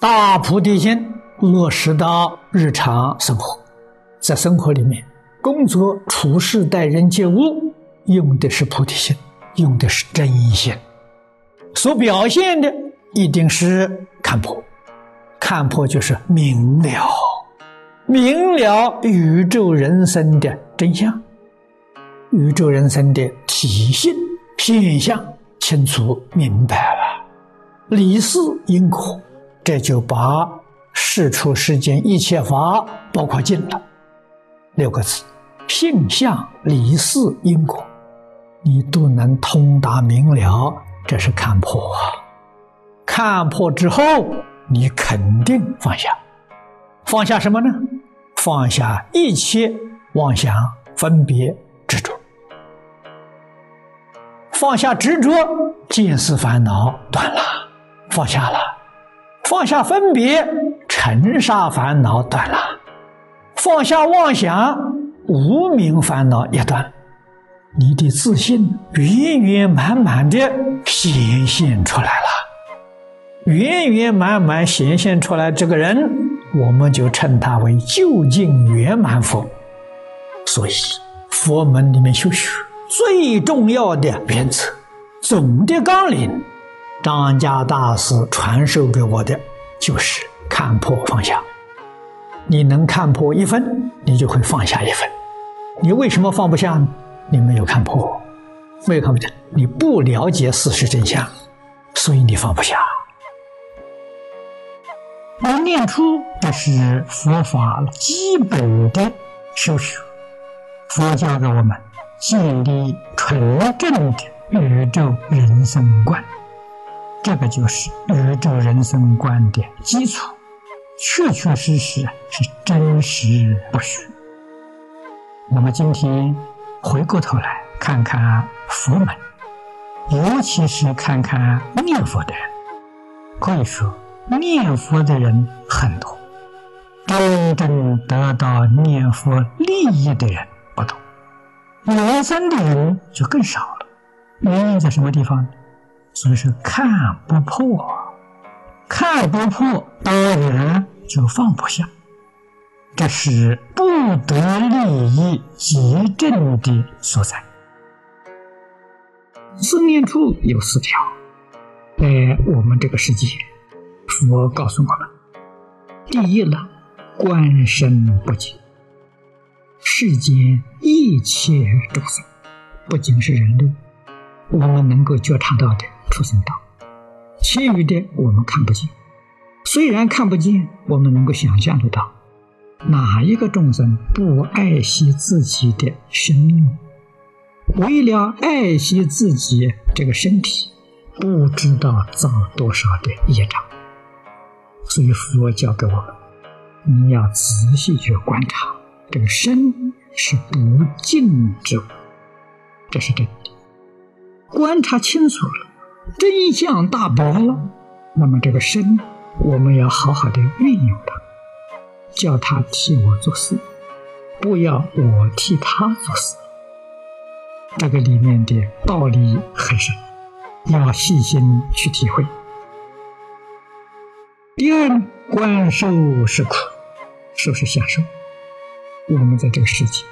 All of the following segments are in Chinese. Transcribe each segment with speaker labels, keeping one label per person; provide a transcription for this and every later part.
Speaker 1: 大菩提心落实到日常生活，在生活里面工作、处事、待人接物，用的是菩提心，用的是真心，所表现的一定是看破。看破就是明了，明了宇宙人生的真相，宇宙人生的体性现象清楚明白了，理事因果。这就把世出世间一切法包括尽了六个字：性相理事因果，你都能通达明了，这是看破啊！看破之后，你肯定放下，放下什么呢？放下一切妄想、分别、执着，放下执着，见思烦恼断了，放下了。放下分别，尘沙烦恼断了；放下妄想，无名烦恼也断。你的自信圆圆满满的显现出来了，圆圆满满显现出来，这个人我们就称他为究竟圆满佛。所以，佛门里面修学最重要的原则、总的纲领。张家大师传授给我的就是看破放下。你能看破一分，你就会放下一分。你为什么放不下呢？你没有看破，没有看破，你不了解事实真相，所以你放不下。而念出这是佛法基本的修学，佛教给我们建立纯正的宇宙人生观。这个就是宇宙人生观的基础，确确实实是真实不虚。那么今天回过头来看看佛门，尤其是看看念佛的人，可以说念佛的人很多，真正得到念佛利益的人不多，缘生的人就更少了。原因在什么地方呢？所以说，看不破，看不破，当然就放不下。这是不得利益极正的所在。四念处有四条，在我们这个世界，佛告诉我们：第一呢，观身不净，世间一切众生，不仅是人类，我们能够觉察到的。畜生道，其余的我们看不见。虽然看不见，我们能够想象得到，哪一个众生不爱惜自己的生命？为了爱惜自己这个身体，不知道造多少的业障。所以佛教给我们，你要仔细去观察，这个身是不净之物，这是真的。观察清楚了。真相大白了，那么这个身，我们要好好的运用它，叫他替我做事，不要我替他做事。这个里面的道理很深，要细心去体会。第二呢，观受是苦，受是享受。我们在这个世界，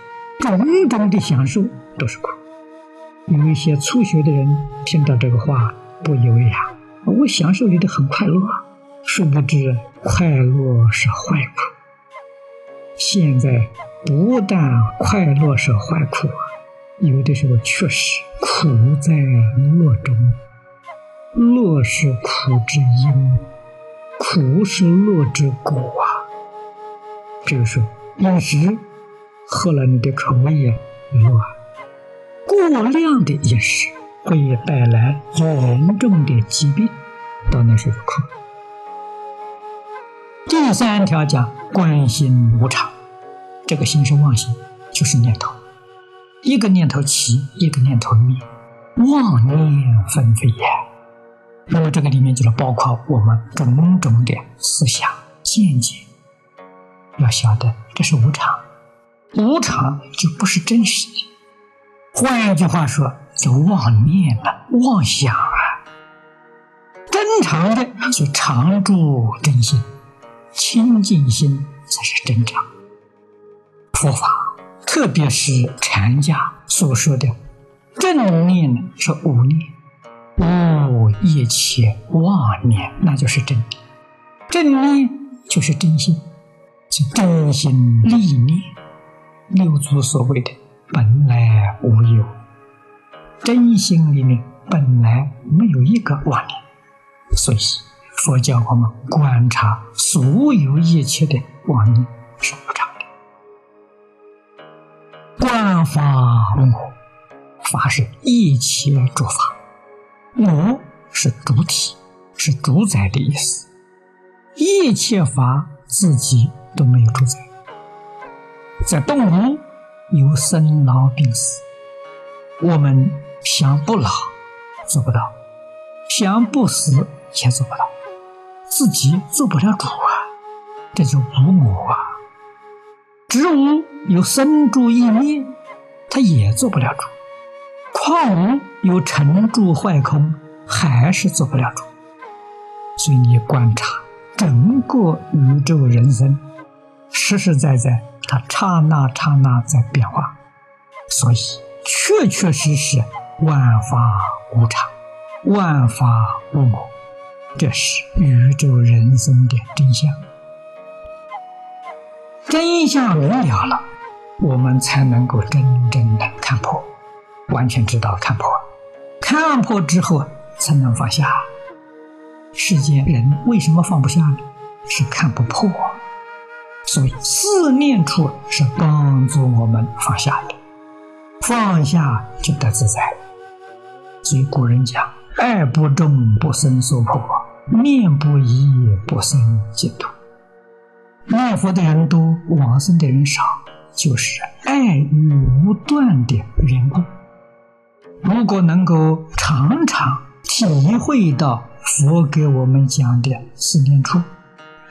Speaker 1: 种种的享受都是苦。有一些初学的人听到这个话。不以为然，我享受觉得很快乐，殊不知快乐是坏苦。现在不但快乐是坏苦，有的时候确实苦在乐中，乐是苦之因，苦是乐之果啊。比如说饮食，喝了你的口味啊乐，过量的饮食。会带来严重的疾病，到那时候苦。第三条讲观心无常，这个心是妄心，就是念头，一个念头起，一个念头灭，妄念纷飞呀。那么这个里面就是包括我们种种的思想见解，要晓得这是无常，无常就不是真实的。换句话说。就妄念了，妄想啊！真常的去常住真心，清净心才是真常。佛法，特别是禅家所说的正念是无念，无一切妄念，那就是真。正念就是真心，是真心立念。六祖所谓的本来无有，真心里面本来没有一个妄念，所以佛教我们观察所有一切的妄念是无常的。观法，法是一切诸法，我是主体，是主宰的意思。一切法自己都没有主宰，在动物有生老病死，我们想不老做不到，想不死也做不到，自己做不了主啊，这就无我啊。植物有生住异灭，它也做不了主；矿物有成住坏空，还是做不了主。所以你观察。整个宇宙人生，实实在在，它刹那刹那在变化，所以确确实实万法无常，万法无我，这是宇宙人生的真相。真相明了了，我们才能够真正的看破，完全知道看破，看破之后才能放下。世间人为什么放不下呢？是看不破，所以四念处是帮助我们放下的，放下就得自在。所以古人讲：“爱不重，不生娑婆；念不移，不生净土。”念佛的人多，往生的人少，就是爱欲无断的缘故。如果能够常常体会到。佛给我们讲的四念处，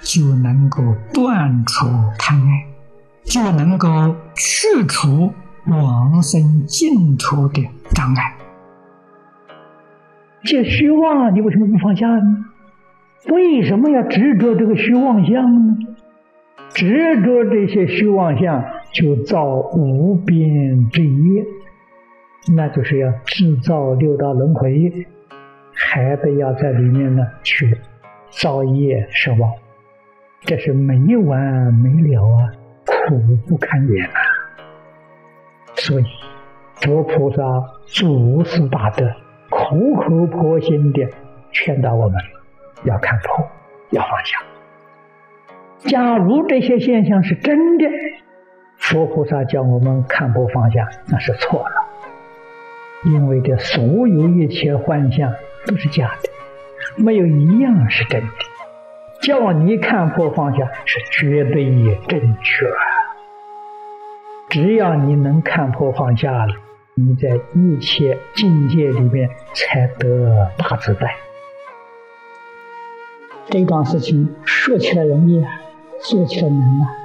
Speaker 1: 就能够断除贪爱，就能够去除往生净土的障碍。
Speaker 2: 这虚妄，你为什么不放下呢？为什么要执着这个虚妄相呢？执着这些虚妄相，就造无边之业，那就是要制造六道轮回。还得要在里面呢去造业受报，这是没完没了啊，苦不堪言啊！所以，佛菩萨诸事大德，苦口婆心的劝导我们要看破，要放下。假如这些现象是真的，佛菩萨叫我们看破放下，那是错了，因为这所有一切幻象。都是假的，没有一样是真的。叫你看破放下是绝对也正确。只要你能看破放下了，你在一切境界里面才得大自在。这桩事情说起来容易，做起来难啊！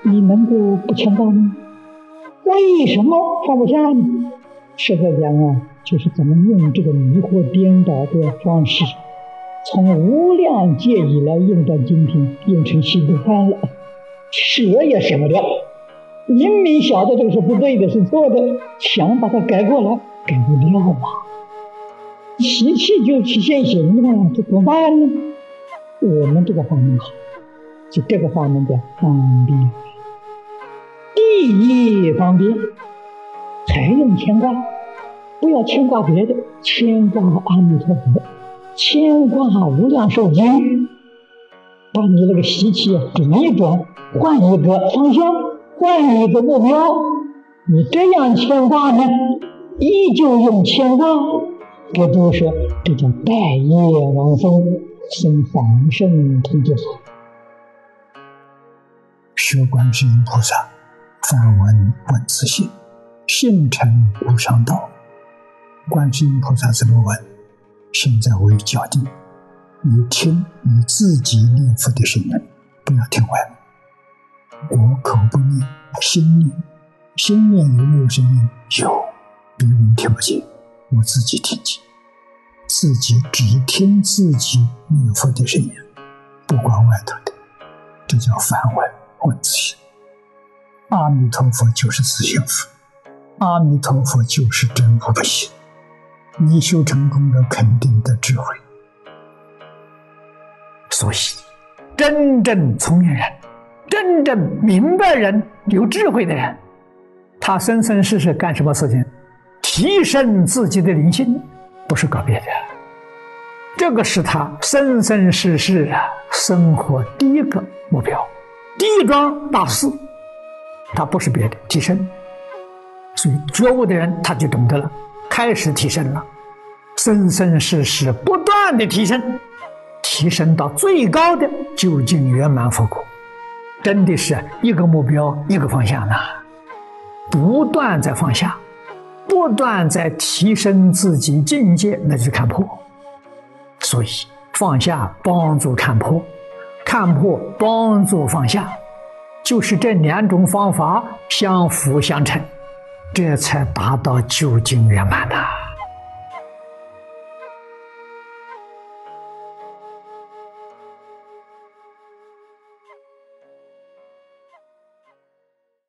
Speaker 2: 你能够不牵挂吗？为什么放不下呢？实在讲啊。就是怎么用这个迷惑颠倒的方式，从无量劫以来用到今天，用成习惯了，舍也舍不掉。明明晓得这个是不对的，是错的，想把它改过来，改不掉嘛。习气就去现行了，这怎么办呢？我们这个方面好，就这个方面叫方便，第一方便，还用牵挂。不要牵挂别的，牵挂阿弥陀佛，牵挂无量寿经，把你那个习气转一转，换一个方向，换一个目标。你这样牵挂呢，依旧用牵挂，我都说这叫待业往生，生凡圣同居土。
Speaker 1: 学观世音菩萨，梵文文字性，性成无上道。观世音菩萨怎么问？现在我有教定，你听你自己念佛的声音，不要听外面。我口不念，心念，心念有没有声音？有，别人听不见，我自己听见。
Speaker 2: 自己只听自己念佛的声音，不管外头的，这叫梵文文字性。阿弥陀佛就是自性佛，阿弥陀佛就是真佛不行。你修成功了，肯定得智慧。所以，真正聪明人、真正明白人、有智慧的人，他生生世世干什么事情？提升自己的灵性，不是搞别的。这个是他生生世世啊生活第一个目标，第一桩大事。他不是别的，提升。所以觉悟的人他就懂得了，开始提升了，生生世世不断的提升，提升到最高的究竟圆满佛果，真的是一个目标一个方向呐，不断在放下。不断在提升自己境界，那就是看破。所以放下帮助看破，看破帮助放下，就是这两种方法相辅相成，这才达到究竟圆满呐。